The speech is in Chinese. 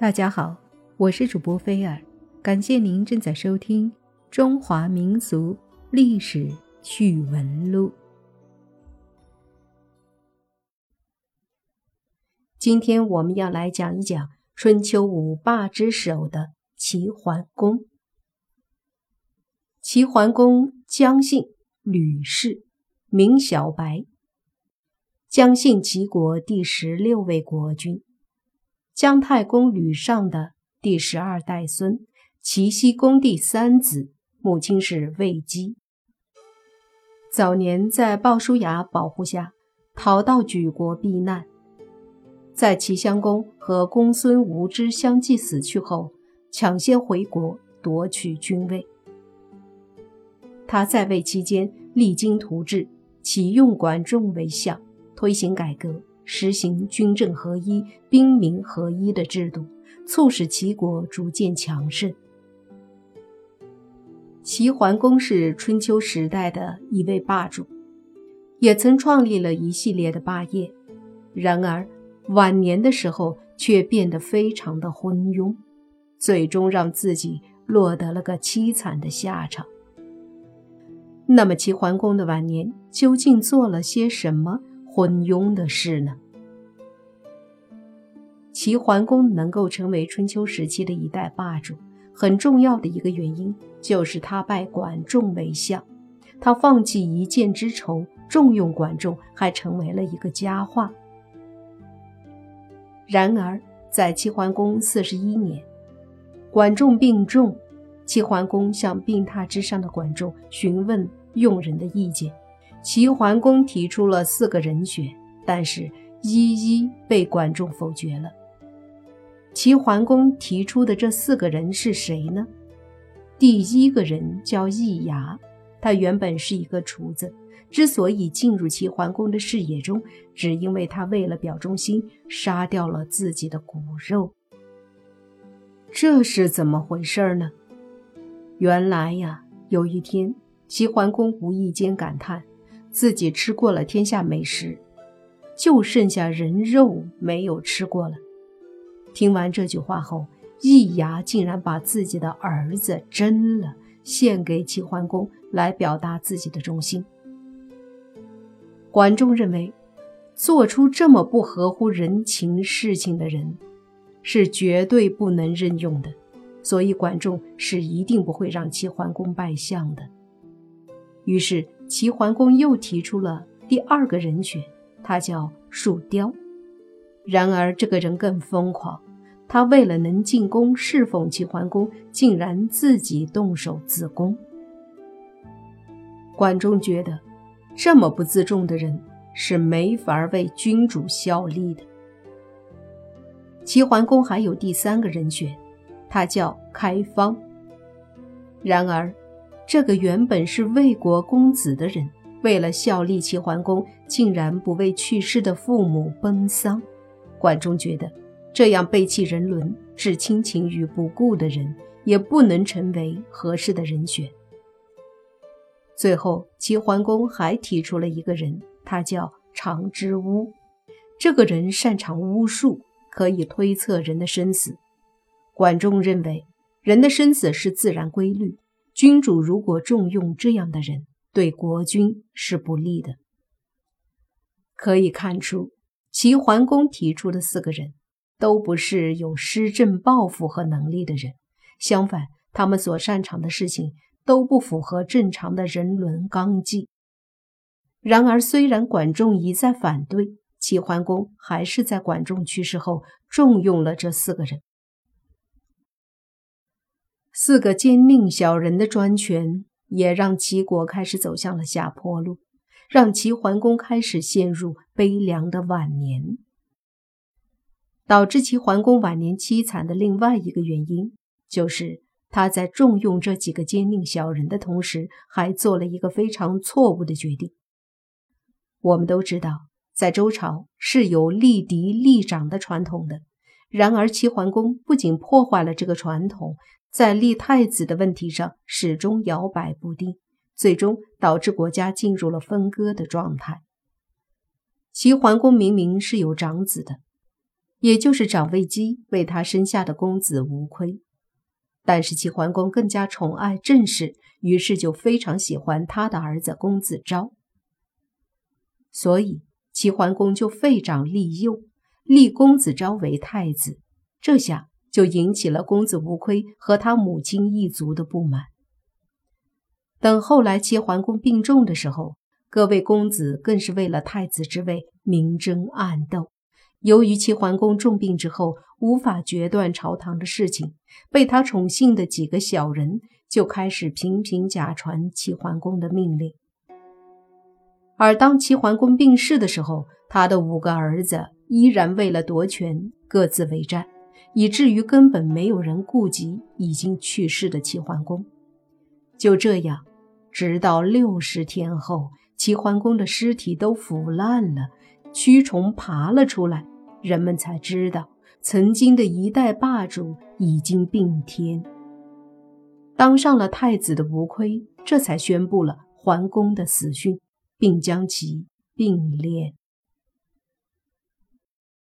大家好，我是主播菲尔，感谢您正在收听《中华民俗历史趣闻录》。今天我们要来讲一讲春秋五霸之首的齐桓公。齐桓公姜姓，吕氏，名小白。姜姓齐国第十六位国君，姜太公吕尚的第十二代孙，齐僖公第三子，母亲是卫姬。早年在鲍叔牙保护下，逃到莒国避难。在齐襄公和公孙无知相继死去后，抢先回国夺取君位。他在位期间励精图治，启用管仲为相。推行改革，实行军政合一、兵民合一的制度，促使齐国逐渐强盛。齐桓公是春秋时代的一位霸主，也曾创立了一系列的霸业。然而晚年的时候却变得非常的昏庸，最终让自己落得了个凄惨的下场。那么齐桓公的晚年究竟做了些什么？昏庸的事呢？齐桓公能够成为春秋时期的一代霸主，很重要的一个原因就是他拜管仲为相。他放弃一箭之仇，重用管仲，还成为了一个佳话。然而，在齐桓公四十一年，管仲病重，齐桓公向病榻之上的管仲询问用人的意见。齐桓公提出了四个人选，但是一一被管仲否决了。齐桓公提出的这四个人是谁呢？第一个人叫易牙，他原本是一个厨子，之所以进入齐桓公的视野中，只因为他为了表忠心，杀掉了自己的骨肉。这是怎么回事呢？原来呀，有一天，齐桓公无意间感叹。自己吃过了天下美食，就剩下人肉没有吃过了。听完这句话后，易牙竟然把自己的儿子蒸了，献给齐桓公，来表达自己的忠心。管仲认为，做出这么不合乎人情事情的人，是绝对不能任用的，所以管仲是一定不会让齐桓公拜相的。于是。齐桓公又提出了第二个人选，他叫树雕。然而这个人更疯狂，他为了能进宫侍奉齐桓公，竟然自己动手自宫。管仲觉得，这么不自重的人是没法为君主效力的。齐桓公还有第三个人选，他叫开方。然而。这个原本是魏国公子的人，为了效力齐桓公，竟然不为去世的父母奔丧。管仲觉得，这样背弃人伦、置亲情于不顾的人，也不能成为合适的人选。最后，齐桓公还提出了一个人，他叫长之巫。这个人擅长巫术，可以推测人的生死。管仲认为，人的生死是自然规律。君主如果重用这样的人，对国君是不利的。可以看出，齐桓公提出的四个人都不是有施政抱负和能力的人，相反，他们所擅长的事情都不符合正常的人伦纲纪。然而，虽然管仲一再反对，齐桓公还是在管仲去世后重用了这四个人。四个奸佞小人的专权，也让齐国开始走向了下坡路，让齐桓公开始陷入悲凉的晚年。导致齐桓公晚年凄惨的另外一个原因，就是他在重用这几个奸佞小人的同时，还做了一个非常错误的决定。我们都知道，在周朝是有立嫡立长的传统的，然而齐桓公不仅破坏了这个传统。在立太子的问题上始终摇摆不定，最终导致国家进入了分割的状态。齐桓公明明是有长子的，也就是长卫姬为他生下的公子无亏。但是齐桓公更加宠爱郑氏，于是就非常喜欢他的儿子公子昭。所以齐桓公就废长立幼，立公子昭为太子。这下就引起了公子无亏和他母亲一族的不满。等后来齐桓公病重的时候，各位公子更是为了太子之位明争暗斗。由于齐桓公重病之后无法决断朝堂的事情，被他宠幸的几个小人就开始频频假传齐桓公的命令。而当齐桓公病逝的时候，他的五个儿子依然为了夺权各自为战，以至于根本没有人顾及已经去世的齐桓公。就这样，直到六十天后，齐桓公的尸体都腐烂了。蛆虫爬了出来，人们才知道曾经的一代霸主已经病天。当上了太子的吴亏，这才宣布了桓公的死讯，并将其并列。